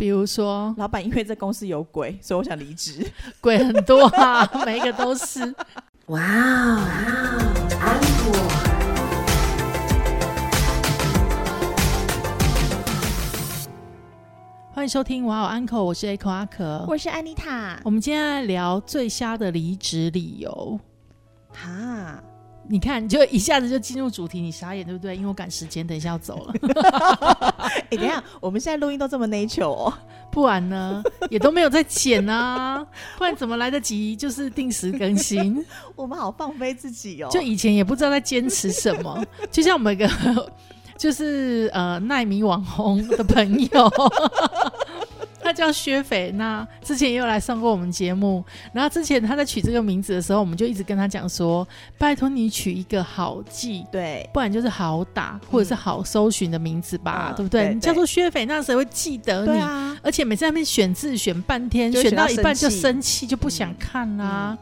比如说老板因为这公司有鬼，所以我想离职。鬼很多啊，每一个都是。哇哦，安果。欢迎收听哇哦 Uncle，我是 Echo 阿可，我是安妮塔。我们今天来聊最瞎的离职理由。哈，你看，你就一下子就进入主题，你傻眼对不对？因为我赶时间，等一下要走了。哎，等一下，我们现在录音都这么 nature 哦，不然呢，也都没有在剪啊，不然怎么来得及就是定时更新？我们好放飞自己哦，就以前也不知道在坚持什么，就像我们一个。就是呃，奈米网红的朋友，他叫薛斐娜，之前也有来上过我们节目。然后之前他在取这个名字的时候，我们就一直跟他讲说：“拜托你取一个好记，对，不然就是好打或者是好搜寻的名字吧，对不对？你叫做薛斐娜，谁会记得你？而且每次那边选字选半天，选到一半就生气，就不想看啦。”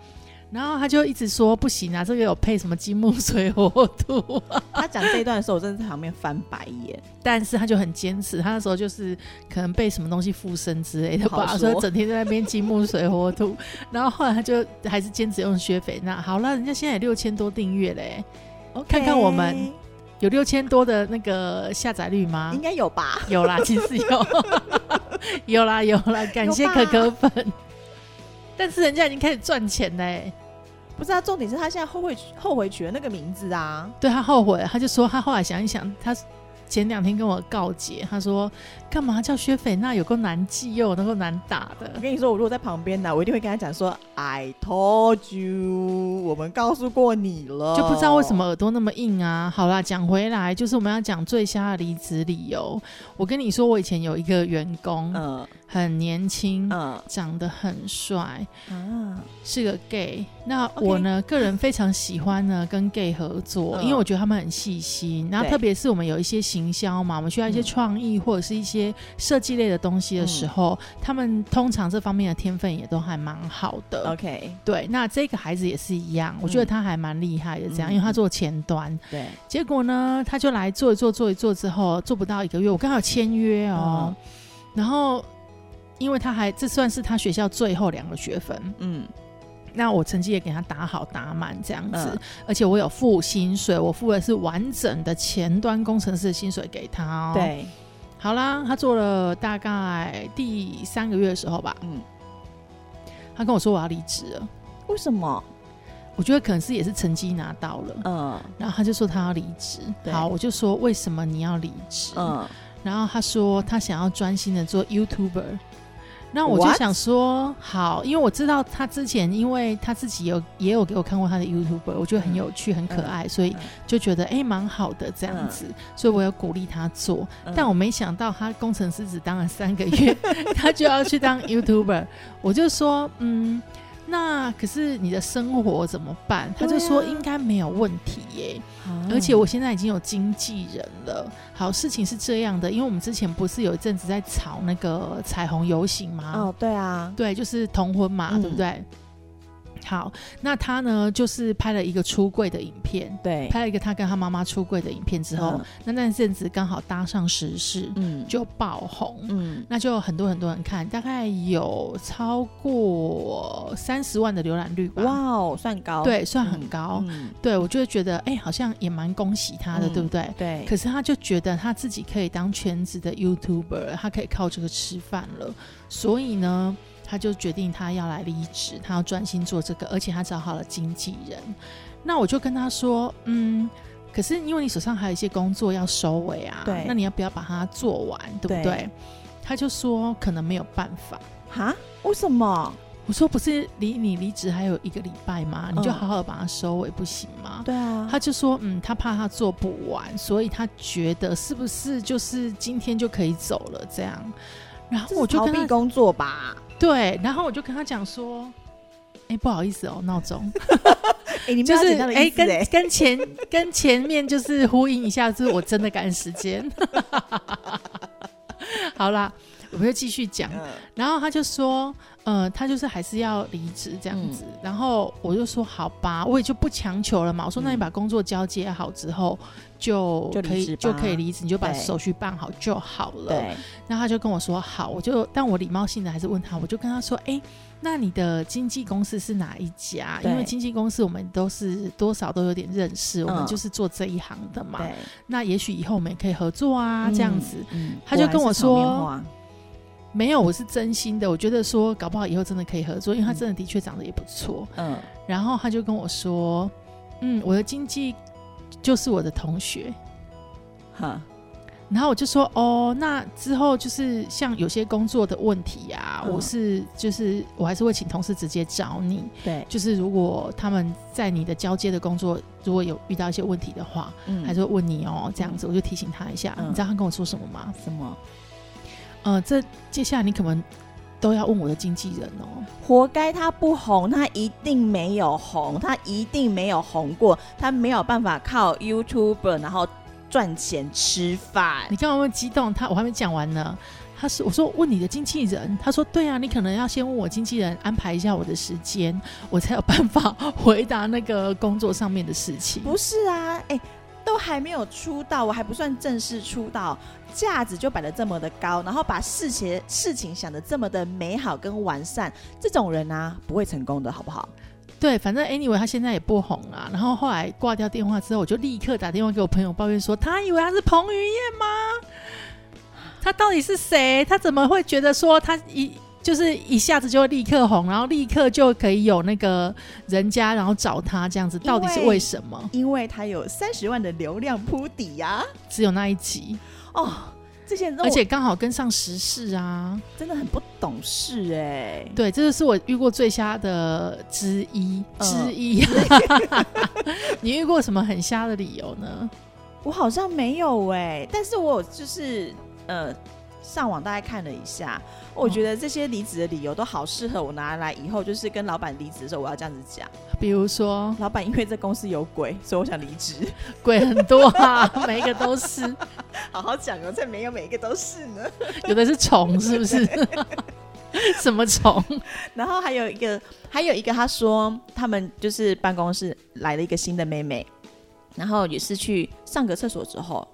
然后他就一直说不行啊，这个有配什么金木水火土。他讲这一段的时候，我真的在旁边翻白眼。但是他就很坚持，他那时候就是可能被什么东西附身之类的吧，所以整天在那边金木水火土。然后后来他就还是坚持用薛斐那。好了，人家现在有六千多订阅嘞，看看我们有六千多的那个下载率吗？应该有吧？有啦，其实有，有啦有啦，感谢可可粉。但是人家已经开始赚钱嘞，不是啊？重点是他现在后悔后悔取了那个名字啊！对他后悔，他就说他后来想一想，他前两天跟我告解，他说。干嘛叫薛斐娜？有够难记又能够难打的。我跟你说，我如果在旁边呢，我一定会跟他讲说：“I told you，我们告诉过你了。”就不知道为什么耳朵那么硬啊。好啦，讲回来，就是我们要讲最瞎的离职理由。我跟你说，我以前有一个员工，嗯，很年轻，嗯，长得很帅，嗯，是个 gay。那我呢，个人非常喜欢呢 跟 gay 合作，因为我觉得他们很细心。然后特别是我们有一些行销嘛，我们需要一些创意或者是一些。些设计类的东西的时候，他们通常这方面的天分也都还蛮好的。OK，对，那这个孩子也是一样，我觉得他还蛮厉害的，这样，因为他做前端。对，结果呢，他就来做一做，做一做之后，做不到一个月，我刚好签约哦。然后，因为他还这算是他学校最后两个学分，嗯，那我成绩也给他打好打满这样子，而且我有付薪水，我付的是完整的前端工程师的薪水给他哦。对。好啦，他做了大概第三个月的时候吧，嗯，他跟我说我要离职了。为什么？我觉得可能是也是成绩拿到了，嗯，然后他就说他要离职。好，我就说为什么你要离职？嗯，然后他说他想要专心的做 YouTuber。那我就想说，好，因为我知道他之前，因为他自己有也有给我看过他的 YouTube，我觉得很有趣、很可爱，所以就觉得哎，蛮好的这样子，所以我要鼓励他做。但我没想到他工程师只当了三个月，他就要去当 YouTuber，我就说，嗯。那可是你的生活怎么办？他就说应该没有问题耶，而且我现在已经有经纪人了。好，事情是这样的，因为我们之前不是有一阵子在炒那个彩虹游行吗？哦，对啊，对，就是同婚嘛，对不对？好，那他呢，就是拍了一个出柜的影片，对，拍了一个他跟他妈妈出柜的影片之后，那那阵子刚好搭上时事，嗯，就爆红，嗯，那就很多很多人看，大概有超过三十万的浏览率吧，哇哦，算高，对，算很高，对我就会觉得，哎，好像也蛮恭喜他的，对不对？对，可是他就觉得他自己可以当全职的 YouTuber，他可以靠这个吃饭了，所以呢。他就决定他要来离职，他要专心做这个，而且他找好了经纪人。那我就跟他说：“嗯，可是因为你手上还有一些工作要收尾啊，对，那你要不要把它做完，对不对？”他就说：“可能没有办法。”哈？为什么？我说：“不是离你离职还有一个礼拜吗？你就好好把它收尾不行吗？”对啊。他就说：“嗯，他怕他做不完，所以他觉得是不是就是今天就可以走了这样？”然后我就逃避工作吧。对，然后我就跟他讲说：“哎，不好意思哦，闹钟。哎，你就是哎，跟跟前跟前面就是呼应一下，就是我真的赶时间。好啦，我就继续讲。然后他就说，呃，他就是还是要离职这样子。然后我就说，好吧，我也就不强求了嘛。我说，那你把工作交接好之后，就可以就可以离职，你就把手续办好就好了。对。那他就跟我说好，我就但我礼貌性的还是问他，我就跟他说，哎。那你的经纪公司是哪一家？因为经纪公司我们都是多少都有点认识，我们就是做这一行的嘛。那也许以后我们也可以合作啊，这样子。他就跟我说，没有，我是真心的。我觉得说，搞不好以后真的可以合作，因为他真的的确长得也不错。嗯。然后他就跟我说，嗯，我的经纪就是我的同学。哈。然后我就说哦，那之后就是像有些工作的问题呀，我是就是我还是会请同事直接找你。对，就是如果他们在你的交接的工作如果有遇到一些问题的话，嗯，还是会问你哦，这样子我就提醒他一下。你知道他跟我说什么吗？什么？呃，这接下来你可能都要问我的经纪人哦。活该他不红，他一定没有红，他一定没有红过，他没有办法靠 YouTube 然后。赚钱吃饭，你干嘛那么激动？他我还没讲完呢。他是我说问你的经纪人，他说对啊，你可能要先问我经纪人安排一下我的时间，我才有办法回答那个工作上面的事情。不是啊，哎，都还没有出道，我还不算正式出道，架子就摆的这么的高，然后把事情事情想的这么的美好跟完善，这种人啊不会成功的，好不好？对，反正 anyway 他现在也不红了。然后后来挂掉电话之后，我就立刻打电话给我朋友抱怨说：“他以为他是彭于晏吗？他到底是谁？他怎么会觉得说他一就是一下子就会立刻红，然后立刻就可以有那个人家然后找他这样子？到底是为什么？因为他有三十万的流量铺底呀，只有那一集哦。”这些，而且刚好跟上时事啊，真的很不懂事哎。对，这就是我遇过最瞎的之一之一。你遇过什么很瞎的理由呢？我好像没有哎，但是我就是呃。上网大概看了一下，我觉得这些离职的理由都好适合我拿来以后就是跟老板离职的时候，我要这样子讲。比如说，老板因为这公司有鬼，所以我想离职。鬼很多啊，每一个都是。好好讲哦，这没有每一个都是呢。有的是虫，是不是？什么虫？然后还有一个，还有一个，他说他们就是办公室来了一个新的妹妹，然后也是去上个厕所之后。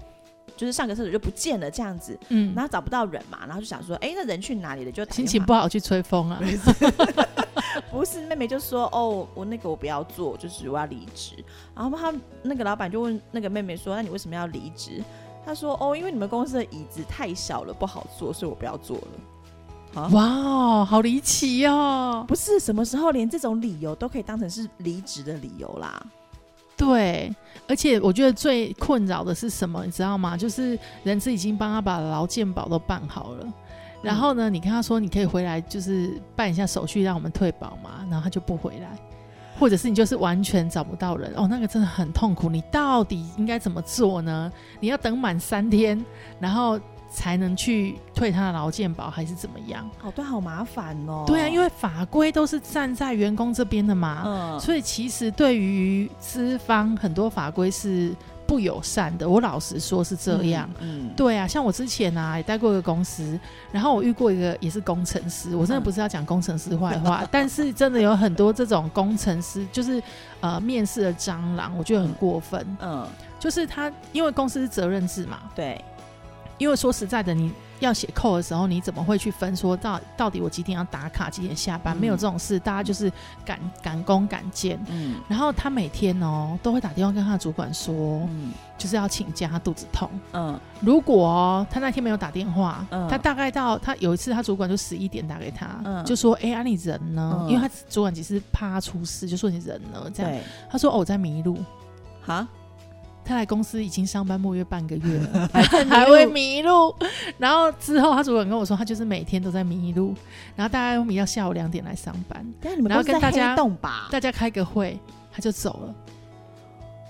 就是上个厕所就不见了这样子，嗯，然后找不到人嘛，然后就想说，哎，那人去哪里了？就心情不好去吹风啊？不是，妹妹就说，哦，我那个我不要做，就是我要离职。然后他那个老板就问那个妹妹说，那你为什么要离职？他说，哦，因为你们公司的椅子太小了，不好坐，所以我不要做了。哇哦，好离奇哦！不是什么时候连这种理由都可以当成是离职的理由啦？对。而且我觉得最困扰的是什么，你知道吗？就是人资已经帮他把劳健保都办好了，然后呢，你跟他说你可以回来，就是办一下手续让我们退保嘛，然后他就不回来，或者是你就是完全找不到人哦，那个真的很痛苦。你到底应该怎么做呢？你要等满三天，然后。才能去退他的劳健保还是怎么样？哦，对好麻烦哦。对啊，因为法规都是站在员工这边的嘛，嗯，所以其实对于资方很多法规是不友善的。我老实说是这样。嗯，对啊，像我之前啊也待过一个公司，然后我遇过一个也是工程师，我真的不是要讲工程师坏话，但是真的有很多这种工程师就是呃面试的蟑螂，我觉得很过分。嗯，就是他因为公司是责任制嘛，对。因为说实在的，你要写扣的时候，你怎么会去分说到到底我几点要打卡，几点下班？没有这种事，大家就是赶赶工赶件。嗯，然后他每天哦都会打电话跟他的主管说，嗯，就是要请假，他肚子痛。嗯，如果他那天没有打电话，他大概到他有一次，他主管就十一点打给他，就说：“哎，你人呢？”因为他主管只是怕他出事，就说：“你人呢？”这样，他说：“哦，我在迷路。”哈。他来公司已经上班莫约半个月了，还会迷路。然后之后他主管跟我说，他就是每天都在迷路，然后大概迷到下午两点来上班。然后跟大家大家开个会，他就走了。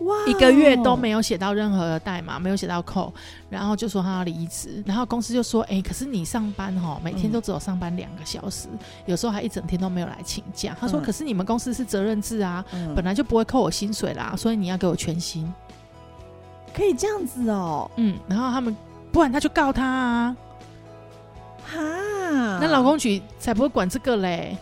哇，一个月都没有写到任何的代码，没有写到扣，然后就说他要离职。然后公司就说：“哎，可是你上班哈，每天都只有上班两个小时，有时候还一整天都没有来请假。”他说：“可是你们公司是责任制啊，本来就不会扣我薪水啦，所以你要给我全薪。”可以这样子哦，嗯，然后他们不然他就告他啊，哈。那老公局才不会管这个嘞。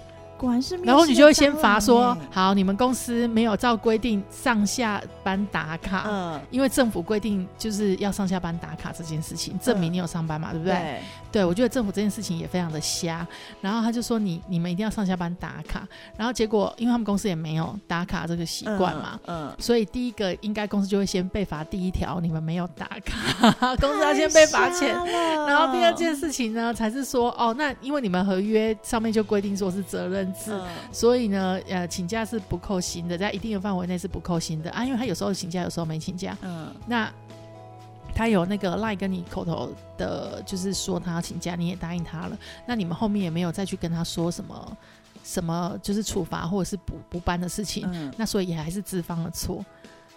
然后你就会先罚说，好，你们公司没有照规定上下班打卡，嗯，因为政府规定就是要上下班打卡这件事情，证明你有上班嘛，对不对？对，我觉得政府这件事情也非常的瞎。然后他就说，你你们一定要上下班打卡。然后结果，因为他们公司也没有打卡这个习惯嘛，嗯，所以第一个应该公司就会先被罚第一条，你们没有打卡，公司要先被罚钱。然后第二件事情呢，才是说，哦，那因为你们合约上面就规定说是责任。是，所以呢，呃，请假是不扣薪的，在一定的范围内是不扣薪的啊，因为他有时候请假，有时候没请假。嗯，那他有那个赖跟你口头的，就是说他要请假，你也答应他了，那你们后面也没有再去跟他说什么什么，就是处罚或者是补补班的事情，嗯那所以也还是资方的错，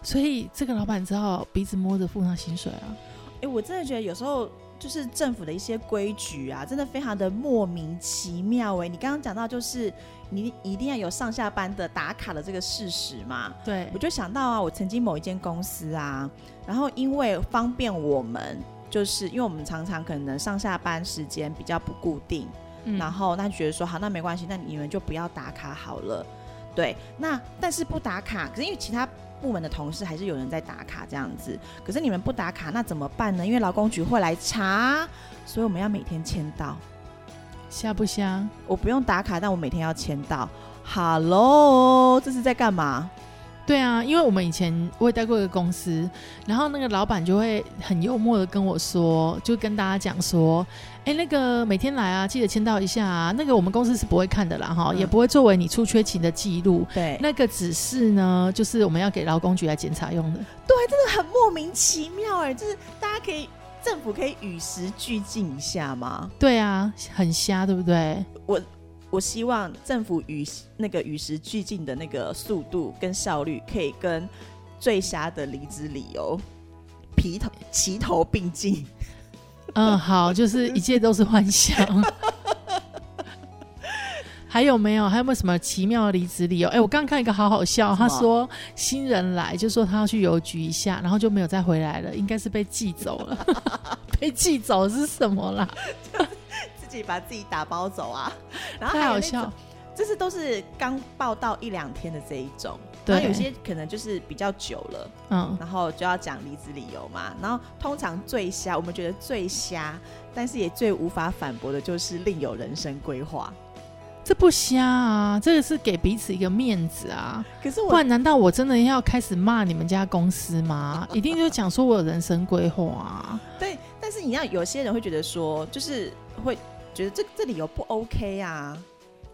所以这个老板只好鼻子摸着付上薪水啊。哎，我真的觉得有时候。就是政府的一些规矩啊，真的非常的莫名其妙哎！你刚刚讲到，就是你一定要有上下班的打卡的这个事实嘛？对，我就想到啊，我曾经某一间公司啊，然后因为方便我们，就是因为我们常常可能上下班时间比较不固定，然后那觉得说好，那没关系，那你们就不要打卡好了。对，那但是不打卡，可是因为其他。部门的同事还是有人在打卡这样子，可是你们不打卡，那怎么办呢？因为劳工局会来查，所以我们要每天签到，瞎不瞎？我不用打卡，但我每天要签到。Hello，这是在干嘛？对啊，因为我们以前我也待过一个公司，然后那个老板就会很幽默的跟我说，就跟大家讲说，哎，那个每天来啊，记得签到一下啊。那个我们公司是不会看的啦，哈，也不会作为你出缺勤的记录。对，那个只是呢，就是我们要给劳工局来检查用的。对，真的很莫名其妙哎，就是大家可以政府可以与时俱进一下吗？对啊，很瞎，对不对？我。我希望政府与那个与时俱进的那个速度跟效率，可以跟最瞎的离职理由齐头齐头并进。嗯，好，就是一切都是幻想。还有没有？还有没有什么奇妙的离职理由？哎，我刚刚看一个好好笑，他说新人来就说他要去邮局一下，然后就没有再回来了，应该是被寄走了。被寄走是什么啦？自己把自己打包走啊，然后太好笑，这是都是刚报道一两天的这一种，然后有些可能就是比较久了，嗯，然后就要讲离职理由嘛，然后通常最瞎，我们觉得最瞎，但是也最无法反驳的就是另有人生规划，这不瞎啊，这个是给彼此一个面子啊，可是不然难道我真的要开始骂你们家公司吗？一定就讲说我有人生规划啊？对，但是你要有些人会觉得说，就是会。觉得这这理由不 OK 啊？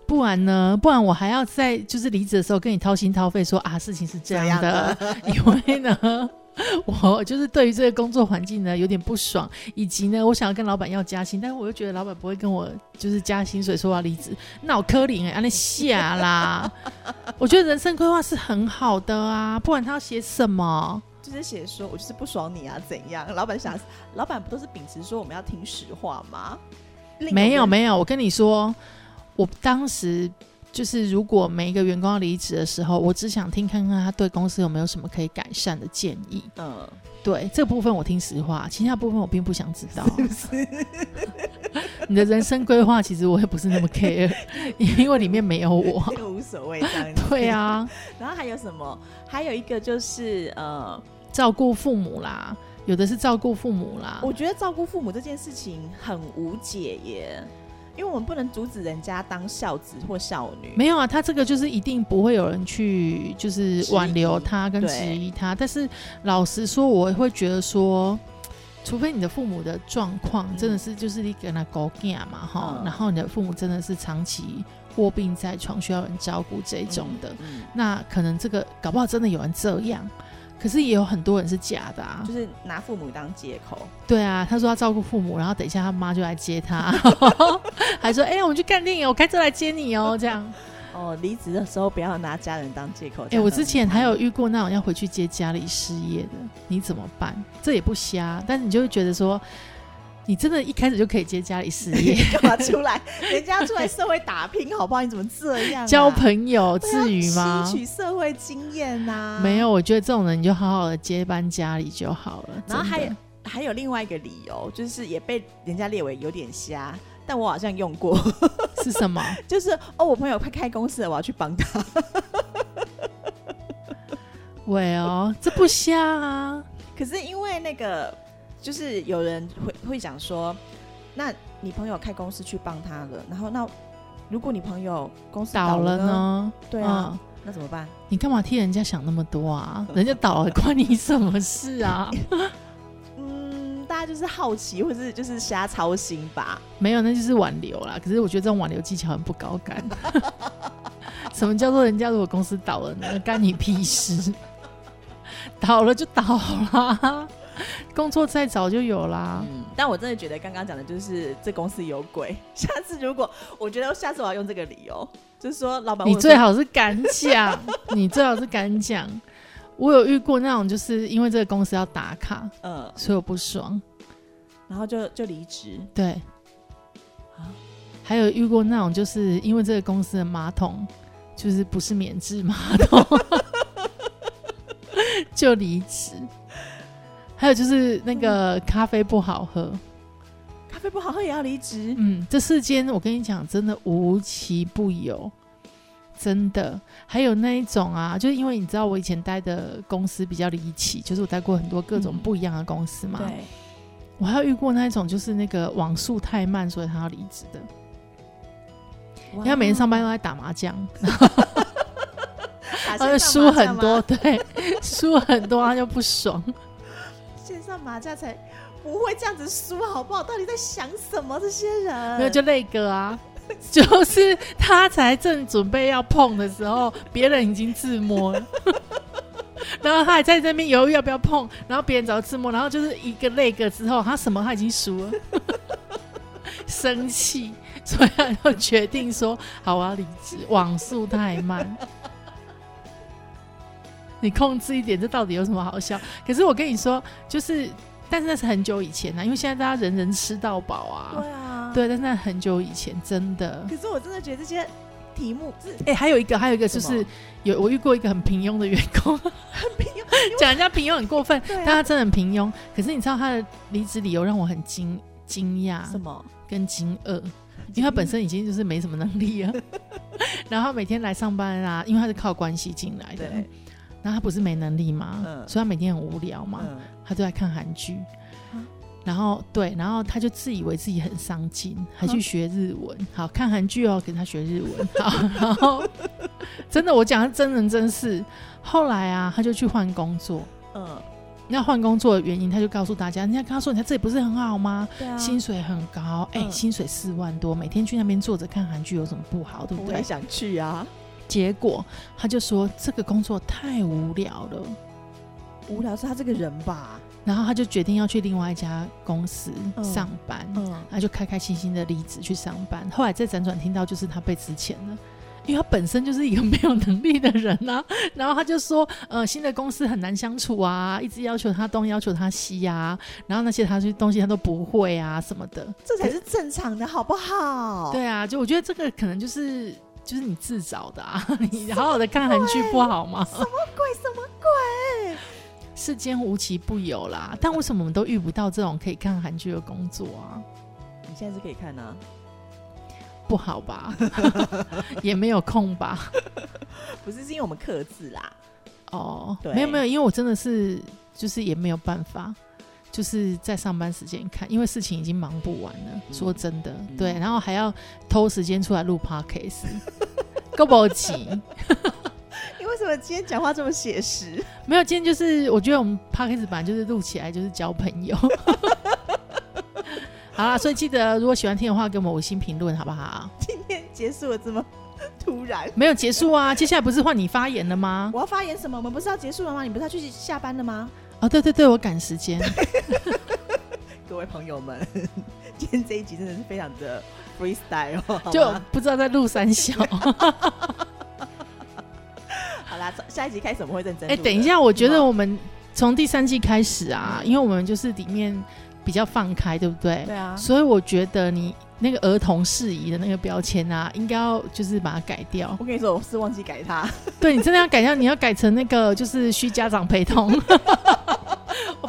不然呢？不然我还要在就是离职的时候跟你掏心掏肺说啊，事情是这样的。因为呢，我就是对于这个工作环境呢有点不爽，以及呢，我想要跟老板要加薪，但是我又觉得老板不会跟我就是加薪，所以说要离职。那我柯林哎，那下啦。我觉得人生规划是很好的啊，不管他要写什么，就是写说我就是不爽你啊，怎样？老板想，老板不都是秉持说我们要听实话吗？没有没有，我跟你说，我当时就是如果每一个员工要离职的时候，我只想听看看他对公司有没有什么可以改善的建议。嗯，对，这部分我听实话，其他部分我并不想知道。你的人生规划其实我也不是那么 care，因为里面没有我，无所谓这样子。对啊，然后还有什么？还有一个就是呃，照顾父母啦。有的是照顾父母啦，我觉得照顾父母这件事情很无解耶，因为我们不能阻止人家当孝子或孝女。没有啊，他这个就是一定不会有人去就是挽留他跟质疑他。但是老实说，我会觉得说，除非你的父母的状况真的是就是你跟他狗干嘛哈，然后你的父母真的是长期卧病在床需要人照顾这种的，那可能这个搞不好真的有人这样。可是也有很多人是假的啊，就是拿父母当借口。对啊，他说他照顾父母，然后等一下他妈就来接他，还说：“哎，我们去看电影，我开车来接你哦。”这样。哦，离职的时候不要拿家人当借口。哎，我之前还有遇过那种要回去接家里失业的，你怎么办？这也不瞎，但是你就会觉得说。你真的一开始就可以接家里事业，干嘛出来？人家出来社会打拼，好不好？你怎么这样？交朋友至于吗？吸取社会经验呐？没有，我觉得这种人你就好好的接班家里就好了。然后还有还有另外一个理由，就是也被人家列为有点瞎。但我好像用过，是什么？就是哦，我朋友快开公司了，我要去帮他。喂哦，这不瞎啊！可是因为那个，就是有人会会讲说，那你朋友开公司去帮他了，然后那如果你朋友公司倒了呢？对啊，那怎么办？你干嘛替人家想那么多啊？人家倒了关你什么事啊？嗯，大家就是好奇，或者就是瞎操心吧？没有，那就是挽留啦。可是我觉得这种挽留技巧很不高干。什么叫做人家如果公司倒了呢？干你屁事？倒了就倒了，工作再早就有啦。嗯，但我真的觉得刚刚讲的就是这公司有鬼。下次如果我觉得下次我要用这个理由，就是说老板，你最好是敢讲，你最好是敢讲。我有遇过那种，就是因为这个公司要打卡，嗯，所以我不爽，然后就就离职。对，啊，还有遇过那种，就是因为这个公司的马桶就是不是免治马桶。就离职，还有就是那个咖啡不好喝，咖啡不好喝也要离职。嗯，这世间我跟你讲，真的无奇不有，真的。还有那一种啊，就是因为你知道我以前待的公司比较离奇，就是我待过很多各种不一样的公司嘛。对，我还有遇过那一种，就是那个网速太慢，所以他要离职的。因为每天上班都在打麻将。他就输很多，对，输很多他就不爽。线上麻将才不会这样子输，好不好？到底在想什么？这些人没有就那个啊，就是他才正准备要碰的时候，别人已经自摸了，然后他还在这边犹豫要不要碰，然后别人早自摸，然后就是一个那个之后，他什么他已经输了，生气，所以他就决定说：“好，我要离职，网速太慢。” 你控制一点，这到底有什么好笑？可是我跟你说，就是，但是那是很久以前呐，因为现在大家人人吃到饱啊。对啊，对，但是那很久以前，真的。可是我真的觉得这些题目是……哎，还有一个，还有一个就是有我遇过一个很平庸的员工，很平庸，讲人家平庸很过分，但他真的很平庸。可是你知道他的离职理由让我很惊惊讶，什么？跟惊愕，因为他本身已经就是没什么能力啊，然后每天来上班啊，因为他是靠关系进来的。那他不是没能力吗？所以他每天很无聊嘛，他就在看韩剧。然后对，然后他就自以为自己很上进，还去学日文。好看韩剧哦，给他学日文。好，然后 真的，我讲的真人真事。后来啊，他就去换工作。嗯，那换工作的原因，他就告诉大家：，人家跟他说，你看这里不是很好吗？啊，薪水很高，哎，薪水四万多，每天去那边坐着看韩剧有什么不好？对不对？我也想去啊。结果他就说这个工作太无聊了，无聊是他这个人吧。然后他就决定要去另外一家公司上班，嗯他就开开心心的离职去上班。后来再辗转听到，就是他被辞遣了，因为他本身就是一个没有能力的人啊。然后他就说，呃，新的公司很难相处啊，一直要求他东，要求他西啊，然后那些他去东西他都不会啊什么的，这才是正常的，好不好？对啊，就我觉得这个可能就是。就是你自找的啊！你好好的看韩剧不好吗？什么鬼？什么鬼？世间无奇不有啦！但为什么我们都遇不到这种可以看韩剧的工作啊？你现在是可以看啊？不好吧？也没有空吧？不是，是因为我们克制啦。哦，没有没有，因为我真的是就是也没有办法。就是在上班时间看，因为事情已经忙不完了。说真的，对，然后还要偷时间出来录 podcast，够不急？你为什么今天讲话这么写实？没有，今天就是我觉得我们 podcast 本来就是录起来就是交朋友。好啦，所以记得如果喜欢听的话，给我们五星评论好不好？今天结束了这么突然？没有结束啊，接下来不是换你发言了吗？我要发言什么？我们不是要结束了吗？你不是要去下班了吗？哦，对对对，我赶时间。各位朋友们，今天这一集真的是非常的 freestyle，就不知道在录三小。好啦，下一集开始我们会认真。哎，等一下，我觉得我们从第三季开始啊，因为我们就是里面比较放开，对不对？对啊。所以我觉得你那个儿童适宜的那个标签啊，应该要就是把它改掉。我跟你说，我是忘记改它。对你真的要改掉，你要改成那个就是需家长陪同。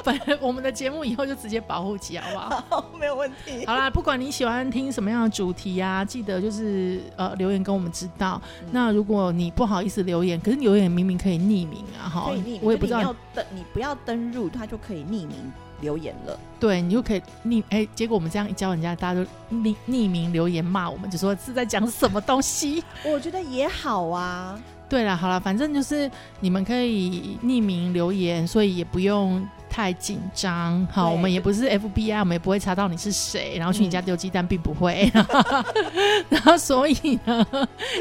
本我们的节目以后就直接保护起，好不 好？没有问题。好啦，不管你喜欢听什么样的主题啊，记得就是呃留言跟我们知道。那如果你不好意思留言，可是留言明明可以匿名啊，哈，我也不知道登你不要登入，它就可以匿名留言了。对你就可以匿哎，结果我们这样一教人家，大家都匿匿名留言骂我们，就说是在讲什么东西。我觉得也好啊。对了，好了，反正就是你们可以匿名留言，所以也不用太紧张。好，我们也不是 FBI，我们也不会查到你是谁，然后去你家丢鸡蛋，并不会。然后，所以呢，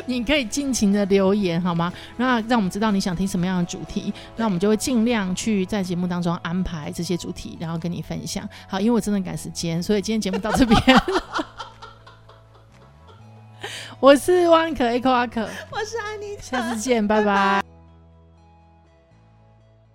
你可以尽情的留言，好吗？那让我们知道你想听什么样的主题，那我们就会尽量去在节目当中安排这些主题，然后跟你分享。好，因为我真的赶时间，所以今天节目到这边。我是万可 Echo 阿可，我是安妮，下次见，拜拜。